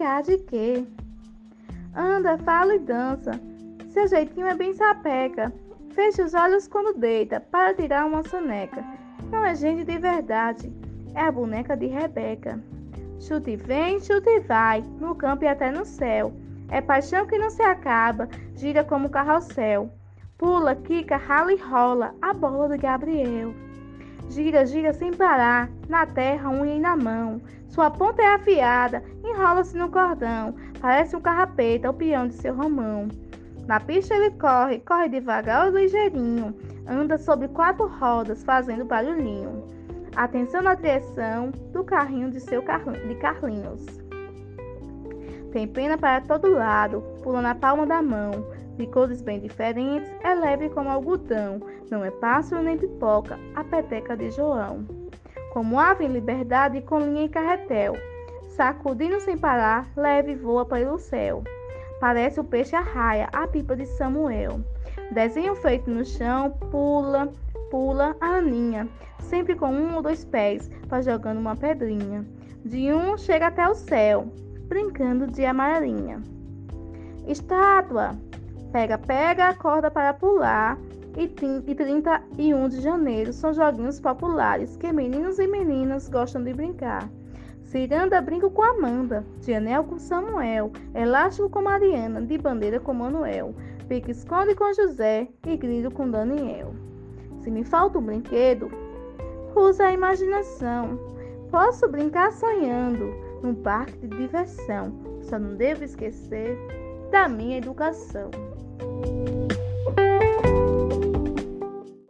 brincar de quê? Anda, fala e dança. Seu jeitinho é bem sapeca. Fecha os olhos quando deita para tirar uma soneca. Não é gente de verdade, é a boneca de Rebeca. Chute vem, chute vai, no campo e até no céu. É paixão que não se acaba, gira como carrossel. Pula, quica, rala e rola, a bola de Gabriel. Gira, gira sem parar, na terra, unha e na mão. Sua ponta é afiada, enrola-se no cordão. Parece um carrapeta, o peão de seu Romão. Na pista ele corre, corre devagar ou ligeirinho. Anda sobre quatro rodas, fazendo barulhinho. Atenção na direção do carrinho de seu de Carlinhos. Tem pena para todo lado, pula na palma da mão de cores bem diferentes, é leve como algodão, não é pássaro nem pipoca, a peteca de João. Como ave em liberdade com linha e carretel, sacudindo sem parar, leve voa pelo céu. Parece o peixe arraia, a pipa de Samuel. Desenho feito no chão, pula, pula a aninha, sempre com um ou dois pés, vai jogando uma pedrinha. De um chega até o céu, brincando de amarelinha. Estátua, Pega, pega, acorda para pular. E 31 de janeiro são joguinhos populares que meninos e meninas gostam de brincar. Ciranda brinca com Amanda, de anel com Samuel, elástico com Mariana, de bandeira com Manuel, pique esconde com José e grilo com Daniel. Se me falta um brinquedo, usa a imaginação. Posso brincar sonhando num parque de diversão, só não devo esquecer da minha educação.